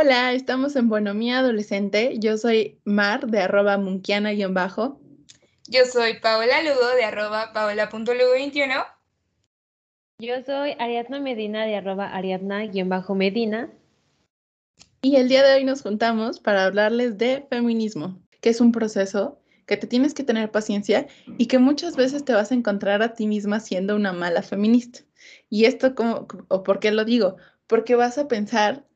Hola, estamos en Bonomía Adolescente. Yo soy Mar de arroba munkiana-bajo. Yo soy Paola Lugo de arroba paola.lugo21. Yo soy Ariadna Medina de arroba ariadna-medina. Y el día de hoy nos juntamos para hablarles de feminismo, que es un proceso que te tienes que tener paciencia y que muchas veces te vas a encontrar a ti misma siendo una mala feminista. Y esto, como, o por qué lo digo, porque vas a pensar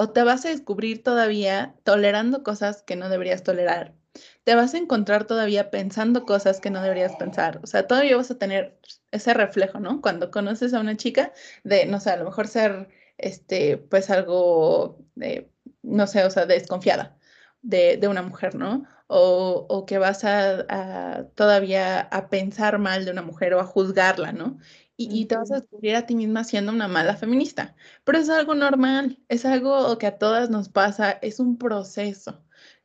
o te vas a descubrir todavía tolerando cosas que no deberías tolerar. Te vas a encontrar todavía pensando cosas que no deberías pensar. O sea, todavía vas a tener ese reflejo, ¿no? Cuando conoces a una chica de, no sé, a lo mejor ser, este, pues algo, de, no sé, o sea, desconfiada de, una mujer, ¿no? O, o que vas a, a, todavía a pensar mal de una mujer o a juzgarla, ¿no? Y, te vas a descubrir a ti misma siendo una mala feminista. Pero es algo normal, es algo que a todas nos pasa, es un proceso.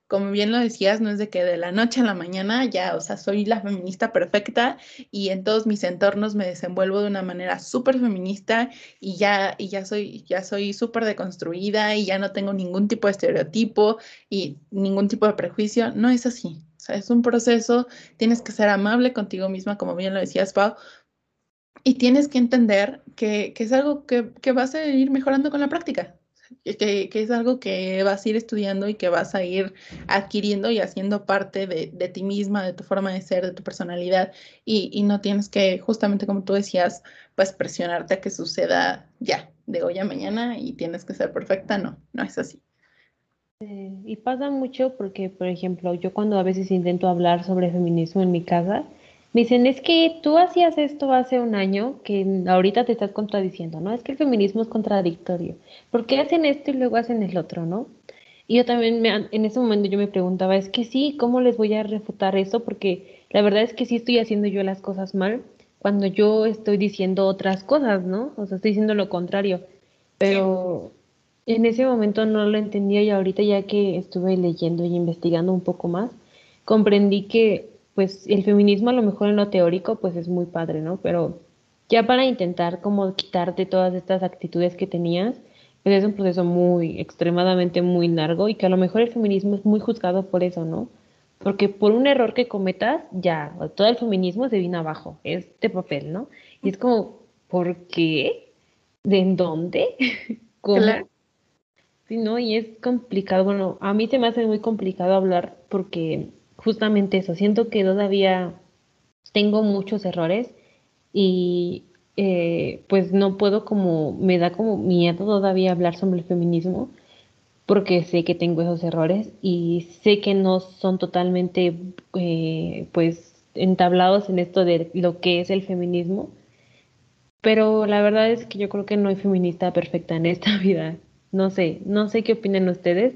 Como bien lo decías, no es de que de la noche a la mañana ya, o sea, soy la feminista perfecta y en todos mis entornos me desenvuelvo de una manera súper feminista y ya, y ya soy, ya soy súper deconstruida y ya no tengo ningún tipo de estereotipo y ningún tipo de prejuicio. No es así. O sea, es un proceso, tienes que ser amable contigo misma, como bien lo decías, Pau, y tienes que entender que, que es algo que, que, vas a ir mejorando con la práctica, que, que, es algo que vas a ir estudiando y que vas a ir adquiriendo y haciendo parte de, de ti misma, de tu forma de ser, de tu personalidad. Y, y, no tienes que, justamente como tú decías, pues presionarte a que suceda ya, de hoy a mañana y tienes que ser perfecta. No, no es así. Eh, y pasa mucho porque, por ejemplo, yo cuando a veces intento hablar sobre feminismo en mi casa, me dicen, es que tú hacías esto hace un año que ahorita te estás contradiciendo, ¿no? Es que el feminismo es contradictorio. ¿Por qué hacen esto y luego hacen el otro, no? Y yo también, me, en ese momento yo me preguntaba, es que sí, ¿cómo les voy a refutar eso? Porque la verdad es que sí estoy haciendo yo las cosas mal cuando yo estoy diciendo otras cosas, ¿no? O sea, estoy diciendo lo contrario. Pero en ese momento no lo entendía y ahorita ya que estuve leyendo y investigando un poco más, comprendí que pues el feminismo a lo mejor en lo teórico pues es muy padre, ¿no? Pero ya para intentar como quitarte todas estas actitudes que tenías, pues es un proceso muy, extremadamente muy largo y que a lo mejor el feminismo es muy juzgado por eso, ¿no? Porque por un error que cometas, ya, todo el feminismo se viene abajo, es de papel, ¿no? Y es como, ¿por qué? ¿De en dónde? ¿Cómo? Claro. Sí, ¿no? Y es complicado, bueno, a mí se me hace muy complicado hablar porque justamente eso, siento que todavía tengo muchos errores y eh, pues no puedo como, me da como miedo todavía hablar sobre el feminismo porque sé que tengo esos errores y sé que no son totalmente eh, pues entablados en esto de lo que es el feminismo, pero la verdad es que yo creo que no hay feminista perfecta en esta vida. No sé, no sé qué opinan ustedes,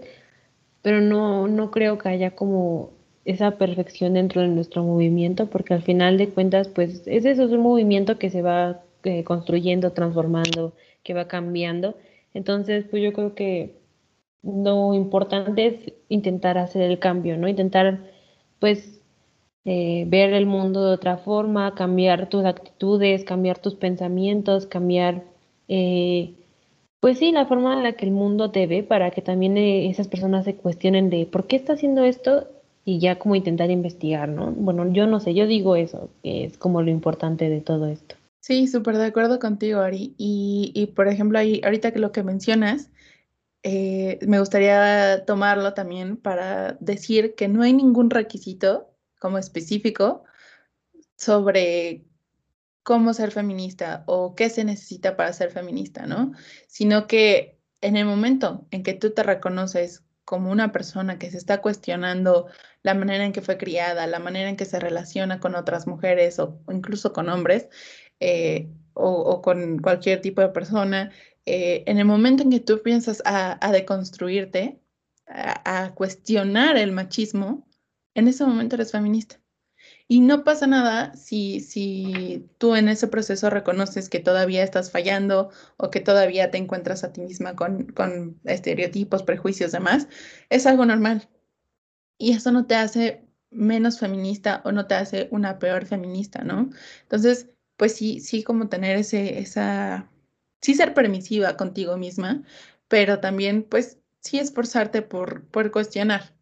pero no, no creo que haya como esa perfección dentro de nuestro movimiento, porque al final de cuentas, pues es eso, es un movimiento que se va eh, construyendo, transformando, que va cambiando. Entonces, pues yo creo que lo importante es intentar hacer el cambio, ¿no? Intentar, pues, eh, ver el mundo de otra forma, cambiar tus actitudes, cambiar tus pensamientos, cambiar, eh, pues sí, la forma en la que el mundo te ve para que también esas personas se cuestionen de por qué está haciendo esto y ya como intentar investigar, ¿no? Bueno, yo no sé, yo digo eso, que es como lo importante de todo esto. Sí, súper de acuerdo contigo, Ari. Y, y, por ejemplo, ahí, ahorita que lo que mencionas, eh, me gustaría tomarlo también para decir que no hay ningún requisito como específico sobre cómo ser feminista o qué se necesita para ser feminista, ¿no? Sino que en el momento en que tú te reconoces como una persona que se está cuestionando la manera en que fue criada, la manera en que se relaciona con otras mujeres o, incluso con hombres eh, o, con cualquier tipo de persona, eh, en el momento en que tú piensas a, a deconstruirte, a, cuestionar el machismo, en ese momento eres feminista. Y no pasa nada si, si tú en ese proceso reconoces que todavía estás fallando o que todavía te encuentras a ti misma con, con estereotipos, prejuicios, demás. Es algo normal. Y eso no te hace menos feminista o no te hace una peor feminista, ¿no? Entonces, pues sí, sí como tener ese, esa, sí ser permisiva contigo misma, pero también pues sí esforzarte por, por cuestionar.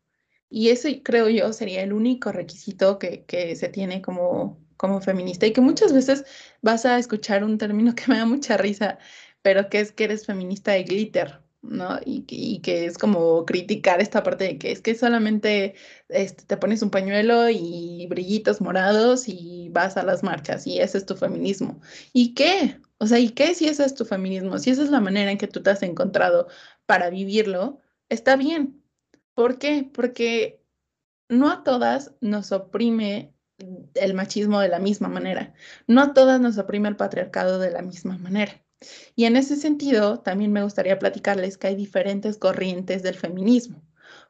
Y eso creo yo sería el único requisito que, que se tiene como, como feminista y que muchas veces vas a escuchar un término que me da mucha risa, pero que es que eres feminista de glitter, ¿no? Y, que es como criticar esta parte de que es que solamente este, te pones un pañuelo y brillitos morados y vas a las marchas y ese es tu feminismo. ¿Y qué? O sea, ¿y qué si ese es tu feminismo? Si esa es la manera en que tú te has encontrado para vivirlo, está bien. ¿Por qué? Porque no a todas nos oprime el machismo de la misma manera. No a todas nos oprime el patriarcado de la misma manera. Y en ese sentido, también me gustaría platicarles que hay diferentes corrientes del feminismo.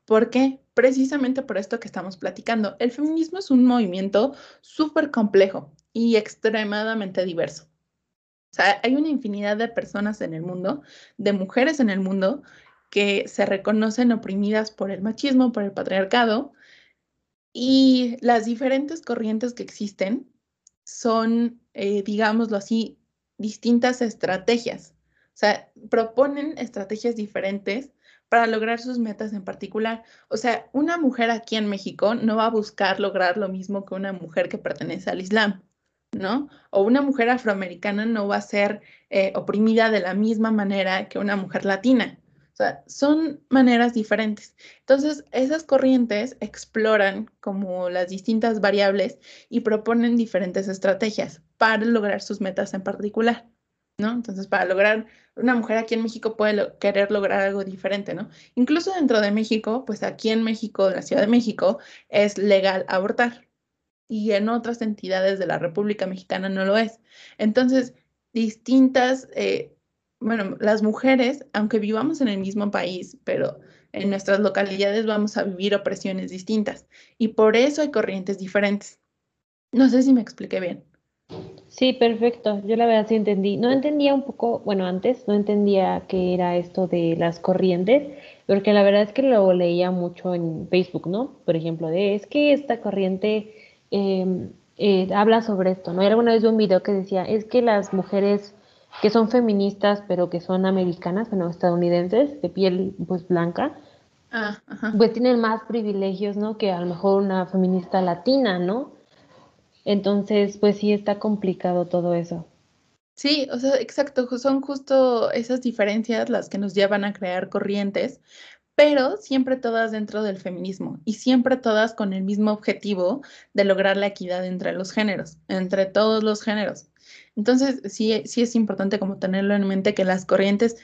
¿Por qué? Precisamente por esto que estamos platicando. El feminismo es un movimiento súper complejo y extremadamente diverso. O sea, hay una infinidad de personas en el mundo, de mujeres en el mundo, que se reconocen oprimidas por el machismo, por el patriarcado, y las diferentes corrientes que existen son, eh, digámoslo así, distintas estrategias. O sea, proponen estrategias diferentes para lograr sus metas en particular. O sea, una mujer aquí en México no va a buscar lograr lo mismo que una mujer que pertenece al Islam, ¿no? O una mujer afroamericana no va a ser eh, oprimida de la misma manera que una mujer latina. O sea, son maneras diferentes. Entonces, esas corrientes exploran como las distintas variables y proponen diferentes estrategias para lograr sus metas en particular, ¿no? Entonces, para lograr, una mujer aquí en México puede querer lograr algo diferente, ¿no? Incluso dentro de México, pues aquí en México, en la Ciudad de México, es legal abortar y en otras entidades de la República Mexicana no lo es. Entonces, distintas, eh, bueno, las mujeres, aunque vivamos en el mismo país, pero en nuestras localidades vamos a vivir opresiones distintas y por eso hay corrientes diferentes. No sé si me expliqué bien. Sí, perfecto. Yo la verdad sí entendí. No entendía un poco, bueno, antes no entendía qué era esto de las corrientes, porque la verdad es que lo leía mucho en Facebook, ¿no? Por ejemplo, de es que esta corriente em, eh, habla sobre esto, ¿no? Y alguna vez un video que decía, es que las mujeres que son feministas, pero que son americanas, bueno, estadounidenses, de piel pues blanca, ah, pues tienen más privilegios, ¿no? Que a lo mejor una feminista latina, ¿no? Entonces, pues sí está complicado todo eso. Sí, o sea, exacto, son justo esas diferencias las que nos llevan a crear corrientes, pero siempre todas dentro del feminismo y siempre todas con el mismo objetivo de lograr la equidad entre los géneros, entre todos los géneros. Entonces, sí, sí es importante como tenerlo en mente que las corrientes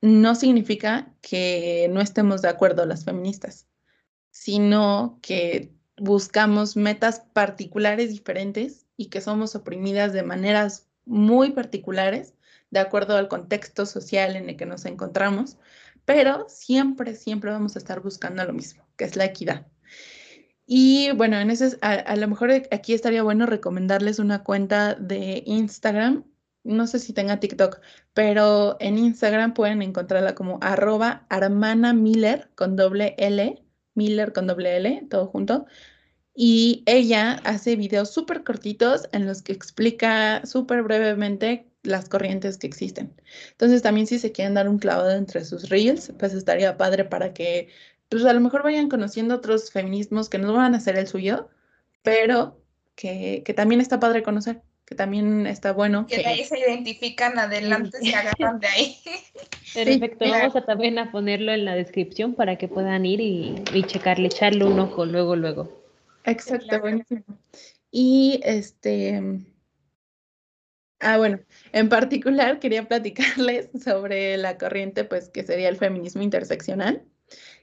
no significa que no estemos de acuerdo las feministas, sino que buscamos metas particulares diferentes y que somos oprimidas de maneras muy particulares, de acuerdo al contexto social en el que nos encontramos, pero siempre, siempre vamos a estar buscando lo mismo, que es la equidad. Y bueno, en ese, a, lo mejor aquí estaría bueno recomendarles una cuenta de Instagram. No sé si tenga TikTok, pero en Instagram pueden encontrarla como arroba Armana Miller con doble L, Miller con doble L, todo junto. Y ella hace videos súper cortitos en los que explica súper brevemente las corrientes que existen. Entonces también si se quieren dar un clavado entre sus reels, pues estaría padre para que pues a lo mejor vayan conociendo otros feminismos que no van a ser el suyo, pero que, que también está padre conocer, que también está bueno. Que, ahí se identifican, adelante, se agarran de ahí. Perfecto, vamos a también a ponerlo en la descripción para que puedan ir y, y checarle, echarle un ojo luego, luego. Exacto, buenísimo. Y este, ah, bueno, en particular quería platicarles sobre la corriente, pues, que sería el feminismo interseccional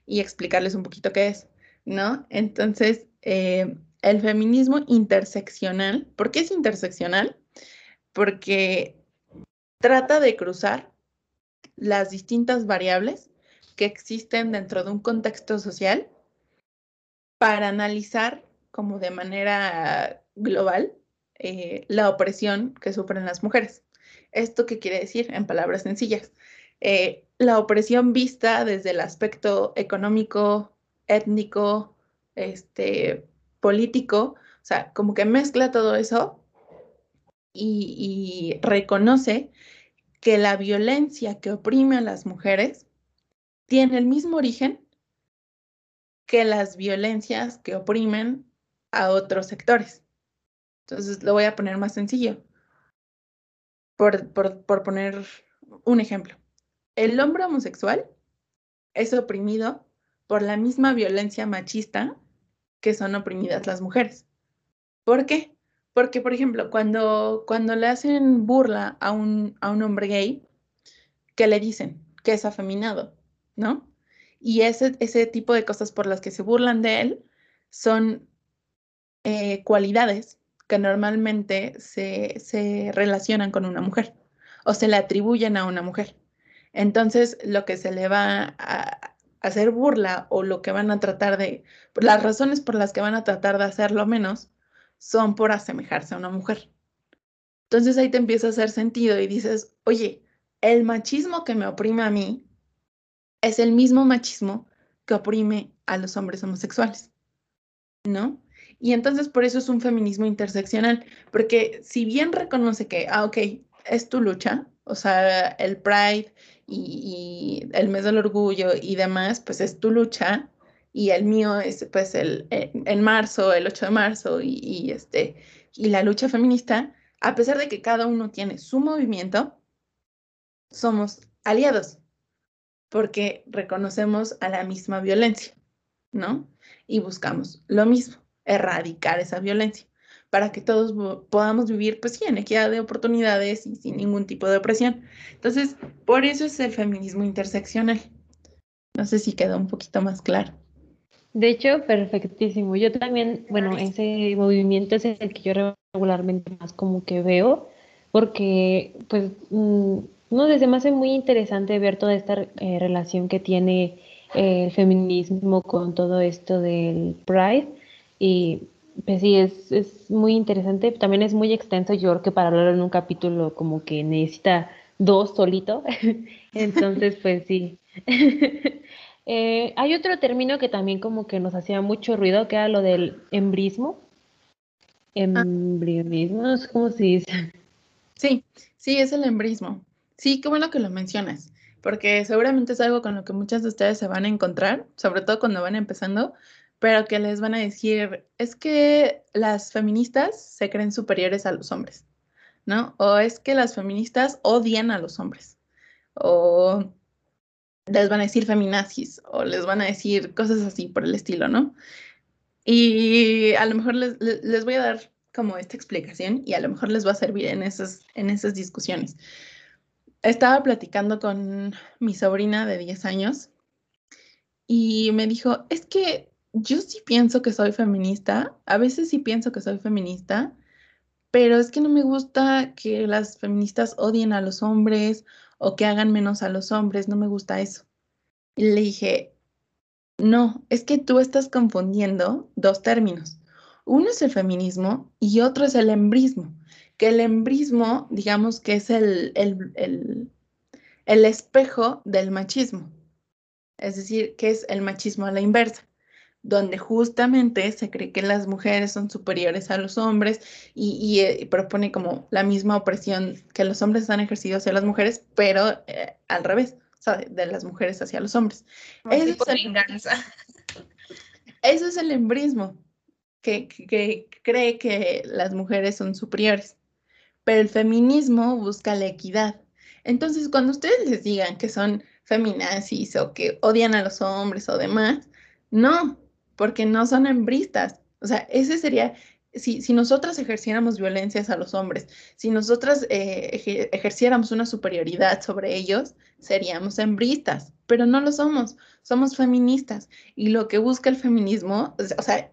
y explicarles un poquito qué es, ¿no? Entonces, eh, el feminismo interseccional, ¿por qué es interseccional? Porque trata de cruzar las distintas variables que existen dentro de un contexto social para analizar como de manera global eh, la opresión que sufren las mujeres. ¿Esto qué quiere decir? En palabras sencillas. Eh, la opresión vista desde el aspecto económico, étnico, este, político, o sea, como que mezcla todo eso y reconoce que la violencia que oprime a las mujeres tiene el mismo origen que las violencias que oprimen a otros sectores. Entonces, lo voy a poner más sencillo. Por, por, poner un ejemplo. El hombre homosexual es oprimido por la misma violencia machista que son oprimidas las mujeres. ¿Por qué? Porque, por ejemplo, cuando, cuando le hacen burla a un, a un hombre gay, ¿qué le dicen? Que es afeminado, ¿no? Y ese, ese tipo de cosas por las que se burlan de él son eh, cualidades que normalmente se, se relacionan con una mujer o se le atribuyen a una mujer. Entonces, lo que se le va a hacer burla o lo que van a tratar de, las razones por las que van a tratar de hacerlo menos son por asemejarse a una mujer. Entonces ahí te empieza a hacer sentido y dices, oye, el machismo que me oprime a mí es el mismo machismo que oprime a los hombres homosexuales, ¿no? Y entonces por eso es un feminismo interseccional, porque si bien reconoce que, ah, ok, es tu lucha, o sea, el Pride y, el mes del orgullo y demás, pues es tu lucha, y el mío es pues el, eh, en marzo, el 8 de marzo, y, y, este, y la lucha feminista, a pesar de que cada uno tiene su movimiento, somos aliados, porque reconocemos a la misma violencia, ¿no? Y buscamos lo mismo, erradicar esa violencia para que todos podamos vivir, pues sí, en equidad de oportunidades y sin ningún tipo de opresión. Entonces, por eso es el feminismo interseccional. No sé si quedó un poquito más claro. De hecho, perfectísimo. Yo también, bueno, ese movimiento es el que yo regularmente más como que veo, porque pues mm, no sé, se me hace muy interesante ver toda esta eh, relación que tiene eh, el feminismo con todo esto del Pride. Y pues sí, es, es muy interesante. También es muy extenso. Yo creo que para hablar en un capítulo como que necesita dos solito. Entonces, pues sí. eh, hay otro término que también como que nos hacía mucho ruido, que era lo del embrismo. Embrionismo, no sé cómo se dice. Sí, sí, es el embrismo. Sí, qué bueno que lo mencionas, porque seguramente es algo con lo que muchas de ustedes se van a encontrar, sobre todo cuando van empezando, pero que les van a decir, es que las feministas se creen superiores a los hombres, ¿no? O es que las feministas odian a los hombres, o les van a decir feminazis, o les van a decir cosas así por el estilo, ¿no? Y a lo mejor les, les voy a dar como esta explicación y a lo mejor les va a servir en esas, en esas discusiones estaba platicando con mi sobrina de 10 años y me dijo, es que yo sí pienso que soy feminista, a veces sí pienso que soy feminista, pero es que no me gusta que las feministas odien a los hombres o que hagan menos a los hombres, no me gusta eso. Y le dije, no, es que tú estás confundiendo dos términos. Uno es el feminismo y otro es el embrismo que el embrismo, digamos que es el, el, espejo del machismo, es decir, que es el machismo a la inversa, donde justamente se cree que las mujeres son superiores a los hombres y, eh, propone como la misma opresión que los hombres han ejercido hacia las mujeres, pero eh, al revés, o sea, de las mujeres hacia los hombres. Eso es, el, eso es el embrismo, que, que cree que las mujeres son superiores pero el feminismo busca la equidad. Entonces, cuando ustedes les digan que son feminazis o que odian a los hombres o demás, no, porque no son hembristas. O sea, ese sería, si, si nosotras ejerciéramos violencias a los hombres, si nosotras eh, ejerciéramos una superioridad sobre ellos, seríamos hembristas, pero no lo somos, somos feministas. Y lo que busca el feminismo, o sea,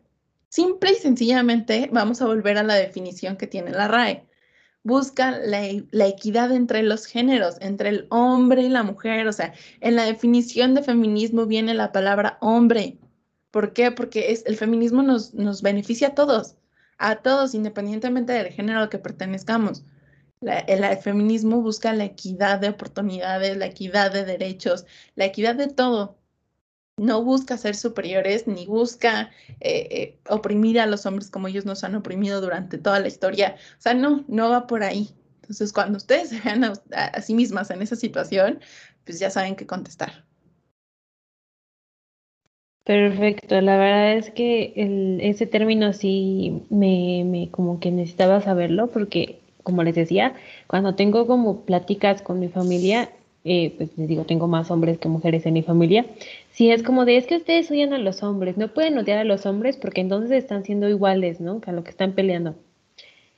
simple y sencillamente vamos a volver a la definición que tiene la RAE busca la, equidad entre los géneros, entre el hombre y la mujer. O sea, en la definición de feminismo viene la palabra hombre. ¿Por qué? Porque es, el feminismo nos, nos beneficia a todos, a todos, independientemente del género al que pertenezcamos. el, feminismo busca la equidad de oportunidades, la equidad de derechos, la equidad de todo no busca ser superiores ni busca eh, eh, oprimir a los hombres como ellos nos han oprimido durante toda la historia. O sea, no, no va por ahí. Entonces, cuando ustedes se vean a, sí mismas en esa situación, pues ya saben qué contestar. Perfecto, la verdad es que el, ese término sí me, me como que necesitaba saberlo porque, como les decía, cuando tengo como pláticas con mi familia, eh, pues les digo, tengo más hombres que mujeres en mi familia, sí es como de, es que ustedes odian a los hombres, no pueden odiar a los hombres porque entonces están siendo iguales, ¿no? Que a lo que están peleando.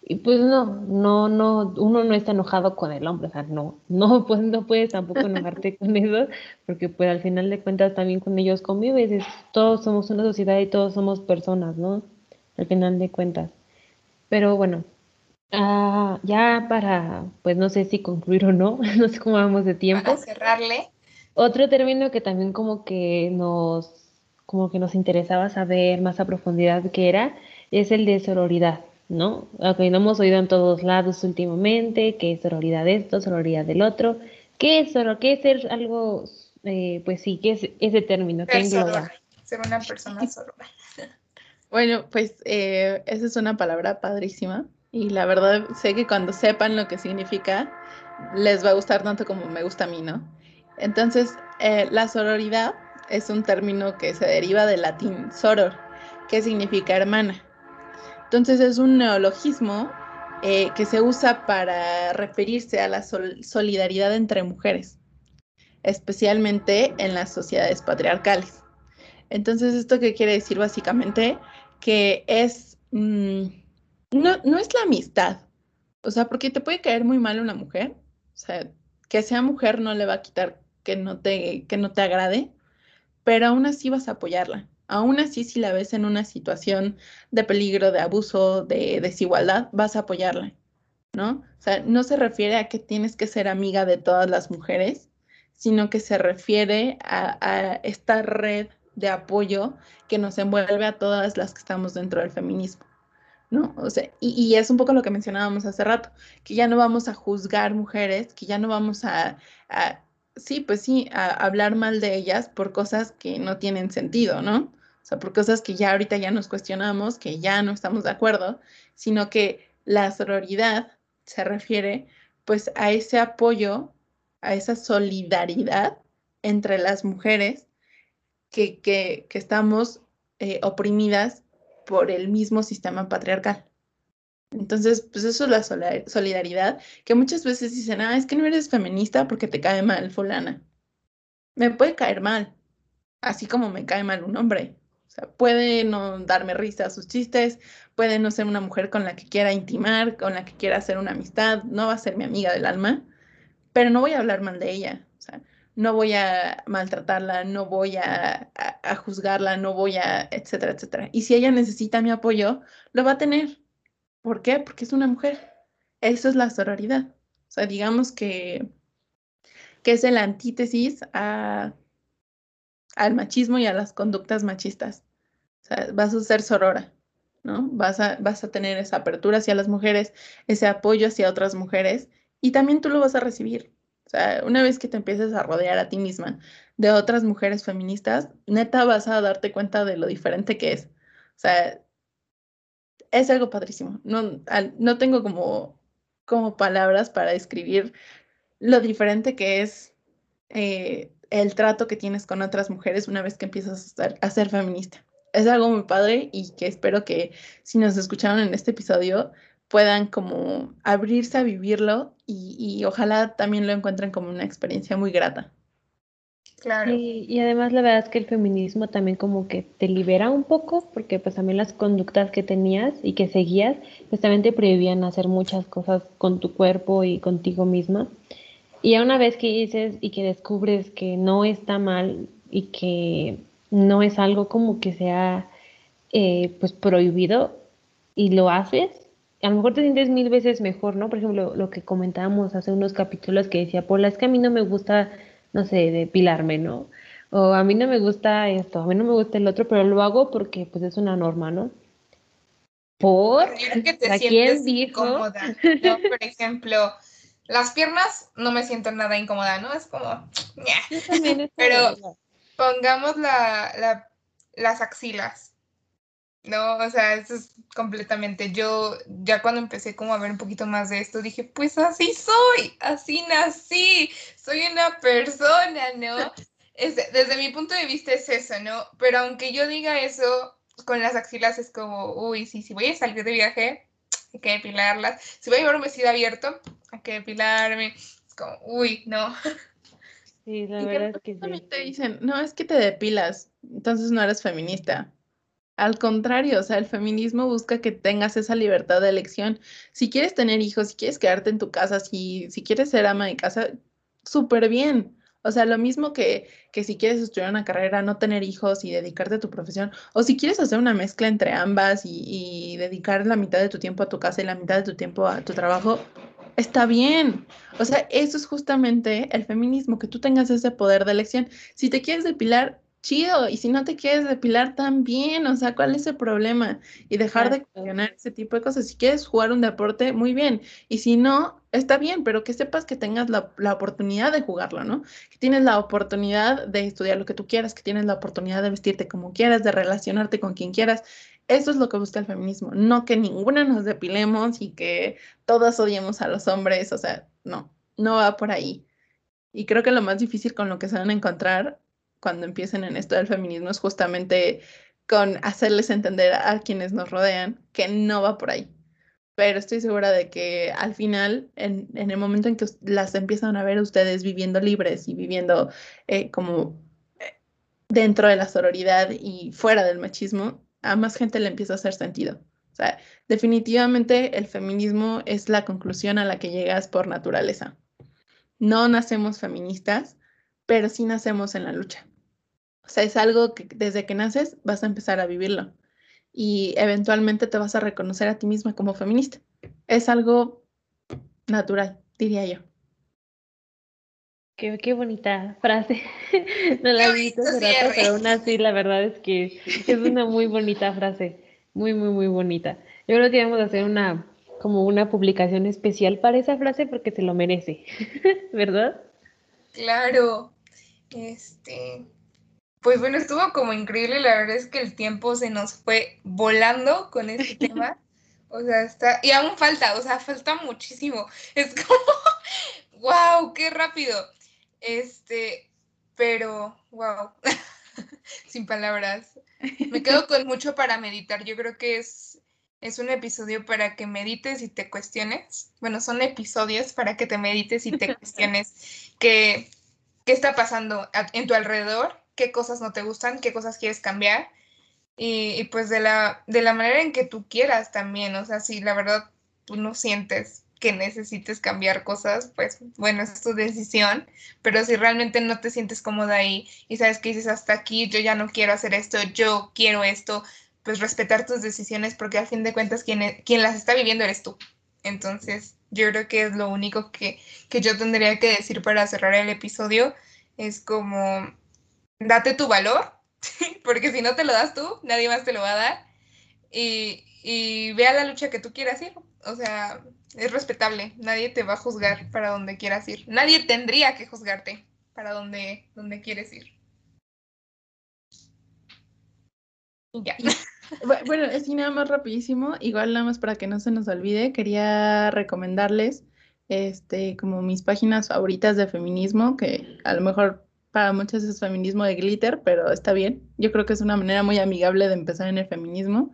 Y pues no, no, no, uno no está enojado con el hombre, o sea, no, no, pues no puedes tampoco enojarte con eso, porque pues al final de cuentas también con ellos convives, todos somos una sociedad y todos somos personas, ¿no? Al final de cuentas. Pero bueno, ah, ya para, pues no sé si concluir o no, no sé cómo vamos de tiempo. Para cerrarle. Otro término que también como que nos, como que nos interesaba saber más a profundidad que era, es el de sororidad. ¿No? Ok, no hemos oído en todos lados últimamente, que es sororidad esto, sororidad del otro. ¿Qué es soro? ¿Qué es ser algo, eh, pues sí, qué es ese término? ¿Qué engloba? Ser una persona sorora. Bueno, pues eh, esa es una palabra padrísima y la verdad sé que cuando sepan lo que significa, les va a gustar tanto como me gusta a mí, ¿no? Entonces, eh, la sororidad es un término que se deriva del latín soror, que significa hermana. Entonces es un neologismo eh, que se usa para referirse a la solidaridad entre mujeres, especialmente en las sociedades patriarcales. Entonces, ¿esto qué quiere decir básicamente? Que es, mm, no, no es la amistad, o sea, porque te puede caer muy mal una mujer, o sea, que sea mujer no le va a quitar que no te, que no te agrade, pero aún así vas a apoyarla. Aún así, si la ves en una situación de peligro, de abuso, de desigualdad, vas a apoyarla, ¿no? O sea, no se refiere a que tienes que ser amiga de todas las mujeres, sino que se refiere a, esta red de apoyo que nos envuelve a todas las que estamos dentro del feminismo. ¿no? O sea, y, es un poco lo que mencionábamos hace rato, que ya no vamos a juzgar mujeres, que ya no vamos a, sí, pues sí, a hablar mal de ellas por cosas que no tienen sentido, ¿no? O sea, por cosas que ya ahorita ya nos cuestionamos, que ya no estamos de acuerdo, sino que la sororidad se refiere pues a ese apoyo, a esa solidaridad entre las mujeres que, que, que estamos eh, oprimidas por el mismo sistema patriarcal. Entonces, pues eso es la solidaridad, que muchas veces dicen, ah, es que no eres feminista porque te cae mal fulana. Me puede caer mal, así como me cae mal un hombre puede no darme risa a sus chistes, puede no ser una mujer con la que quiera intimar, con la que quiera hacer una amistad, no va a ser mi amiga del alma, pero no voy a hablar mal de ella. O sea, no voy a maltratarla, no voy a, juzgarla, no voy a, etcétera, etcétera. Y si ella necesita mi apoyo, lo va a tener. ¿Por qué? Porque es una mujer. Eso es la sororidad. O sea, digamos que, que es el antítesis a al machismo y a las conductas machistas. O sea, vas a ser sorora, ¿no? Vas a, vas a tener esa apertura hacia las mujeres, ese apoyo hacia otras mujeres y también tú lo vas a recibir. O sea, una vez que te empieces a rodear a ti misma de otras mujeres feministas, neta vas a darte cuenta de lo diferente que es. O sea, es algo padrísimo. No, no tengo como, como palabras para describir lo diferente que es eh, el trato que tienes con otras mujeres una vez que empiezas a ser, feminista. Es algo muy padre y que espero que si nos escucharon en este episodio puedan como abrirse a vivirlo y, ojalá también lo encuentren como una experiencia muy grata. Claro. Y, y, además la verdad es que el feminismo también como que te libera un poco, porque pues también las conductas que tenías y que seguías, pues también te prohibían hacer muchas cosas con tu cuerpo y contigo misma. Y una vez que dices y que descubres que no está mal y que no es algo como que sea eh, pues prohibido y lo haces, a lo mejor te sientes mil veces mejor, ¿no? Por ejemplo, lo que comentábamos hace unos capítulos que decía, Paula, es que a mí no me gusta, no sé, depilarme, ¿no? O a mí no me gusta esto, a mí no me gusta el otro, pero lo hago porque pues es una norma, ¿no? Por, que te sientes Cómoda, Por ejemplo, las piernas no me siento nada incómoda, ¿no? Es como, pero pongamos la, las axilas, ¿no? O sea, eso es completamente, yo ya cuando empecé como a ver un poquito más de esto, dije, pues así soy, así nací, soy una persona, ¿no? desde mi punto de vista es eso, ¿no? Pero aunque yo diga eso, con las axilas es como, uy, sí, si voy a salir de viaje, hay que depilarlas. Si voy a llevar un vestido abierto, hay que depilarme. Es como, uy, no. Sí, la verdad es que sí. te dicen, no, es que te depilas, entonces no eres feminista. Al contrario, o sea, el feminismo busca que tengas esa libertad de elección. Si quieres tener hijos, si quieres quedarte en tu casa, si, si quieres ser ama de casa, súper bien. O sea, lo mismo que, que si quieres estudiar una carrera, no tener hijos y dedicarte a tu profesión, o si quieres hacer una mezcla entre ambas y, y dedicar la mitad de tu tiempo a tu casa y la mitad de tu tiempo a tu trabajo, está bien. O sea, eso es justamente el feminismo, que tú tengas ese poder de elección. Si te quieres depilar, chido. Y si no te quieres depilar, también. O sea, ¿cuál es el problema? Y dejar de cuestionar ese tipo de cosas. Si quieres jugar un deporte, muy bien. Y si no, está bien, pero que sepas que tengas la, la, oportunidad de jugarlo, ¿no? Que tienes la oportunidad de estudiar lo que tú quieras, que tienes la oportunidad de vestirte como quieras, de relacionarte con quien quieras. Eso es lo que busca el feminismo, no que ninguna nos depilemos y que todas odiemos a los hombres, o sea, no, no va por ahí. Y creo que lo más difícil con lo que se van a encontrar cuando empiecen en esto del feminismo es justamente con hacerles entender a quienes nos rodean que no va por ahí. Pero estoy segura de que al final, en, el momento en que las empiezan a ver ustedes viviendo libres y viviendo eh, como eh, dentro de la sororidad y fuera del machismo, a más gente le empieza a hacer sentido. O sea, definitivamente el feminismo es la conclusión a la que llegas por naturaleza. No nacemos feministas, pero sí nacemos en la lucha. O sea, es algo que desde que naces vas a empezar a vivirlo y eventualmente te vas a reconocer a ti misma como feminista. Es algo natural, diría yo. Qué, qué bonita frase. no la he visto pero aún así la verdad es que es una muy bonita frase. Muy, muy, muy bonita. Yo creo que debemos hacer una como una publicación especial para esa frase porque se lo merece, ¿verdad? Claro. Este, pues bueno, estuvo como increíble, la verdad es que el tiempo se nos fue volando con este tema. O sea, está, y aún falta, o sea, falta muchísimo. Es como, wow, qué rápido. Este, pero, wow, sin palabras. Me quedo con mucho para meditar. Yo creo que es, es un episodio para que medites y te cuestiones. Bueno, son episodios para que te medites y te cuestiones que qué está pasando en tu alrededor, qué cosas no te gustan, qué cosas quieres cambiar y, pues de la, de la manera en que tú quieras también, o sea, si la verdad tú no sientes que necesites cambiar cosas, pues bueno, es tu decisión, pero si realmente no te sientes cómoda ahí y sabes que dices hasta aquí, yo ya no quiero hacer esto, yo quiero esto, pues respetar tus decisiones porque al fin de cuentas quien, e, quien las está viviendo eres tú. Entonces, yo creo que es lo único que, yo tendría que decir para cerrar el episodio. Es como, date tu valor, porque si no te lo das tú, nadie más te lo va a dar. Y, y vea la lucha que tú quieras ir. O sea, es respetable. Nadie te va a juzgar para donde quieras ir. Nadie tendría que juzgarte para donde, donde quieres ir. Ya. Bueno, así nada más rapidísimo, igual nada más para que no se nos olvide, quería recomendarles este como mis páginas favoritas de feminismo, que a lo mejor para muchos es feminismo de glitter, pero está bien. Yo creo que es una manera muy amigable de empezar en el feminismo,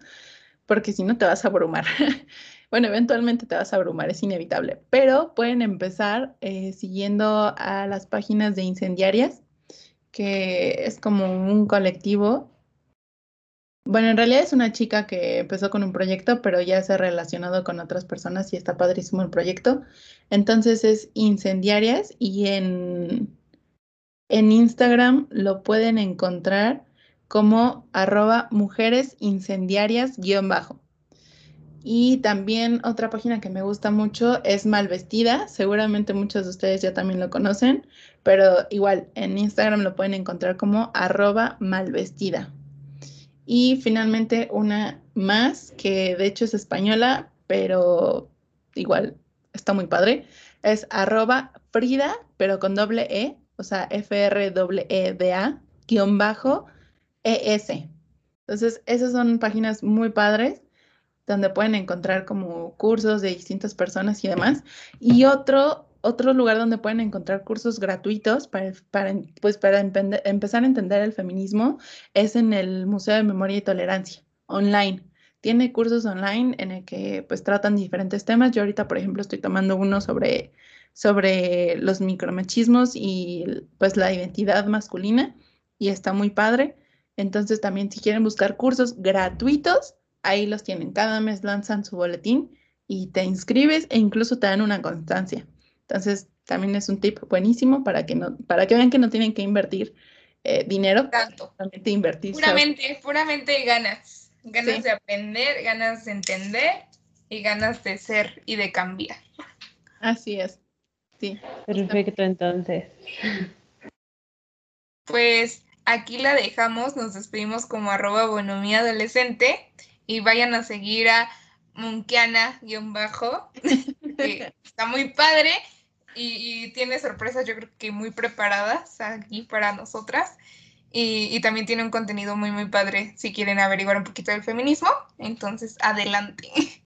porque si no te vas a abrumar. bueno, eventualmente te vas a abrumar, es inevitable, pero pueden empezar eh, siguiendo a las páginas de incendiarias, que es como un colectivo bueno, en realidad es una chica que empezó con un proyecto, pero ya se ha relacionado con otras personas y está padrísimo el proyecto. Entonces es Incendiarias y en, en Instagram lo pueden encontrar como arroba mujeres incendiarias bajo. Y también otra página que me gusta mucho es Malvestida. Seguramente muchos de ustedes ya también lo conocen, pero igual en Instagram lo pueden encontrar como arroba malvestida. Y finalmente una más, que de hecho es española, pero igual está muy padre. Es arroba Frida, pero con doble E, o sea, F-R-E-D-A, guion bajo, E-S. Entonces, esas son páginas muy padres donde pueden encontrar como cursos de distintas personas y demás. Y otro otro lugar donde pueden encontrar cursos gratuitos para, para, pues para empezar a entender el feminismo es en el Museo de Memoria y Tolerancia, online. Tiene cursos online en el que pues tratan diferentes temas. Yo ahorita, por ejemplo, estoy tomando uno sobre, sobre los micromachismos y pues la identidad masculina y está muy padre. Entonces también si quieren buscar cursos gratuitos, ahí los tienen. Cada mes lanzan su boletín y te inscribes e incluso te dan una constancia. Entonces, también es un tip buenísimo para que, no, para que vean que no tienen que invertir eh, dinero. Tanto. Solamente invertir. Puramente, puramente ganas. Ganas de aprender, ganas de entender y ganas de ser y de cambiar. Así es. Sí. Perfecto, entonces. Pues aquí la dejamos, nos despedimos como arroba bonomía adolescente y vayan a seguir a Munkiana-bajo, que está muy padre y, tiene sorpresas yo creo que muy preparadas aquí para nosotras. Y, y, también tiene un contenido muy, muy padre si quieren averiguar un poquito del feminismo. Entonces, adelante.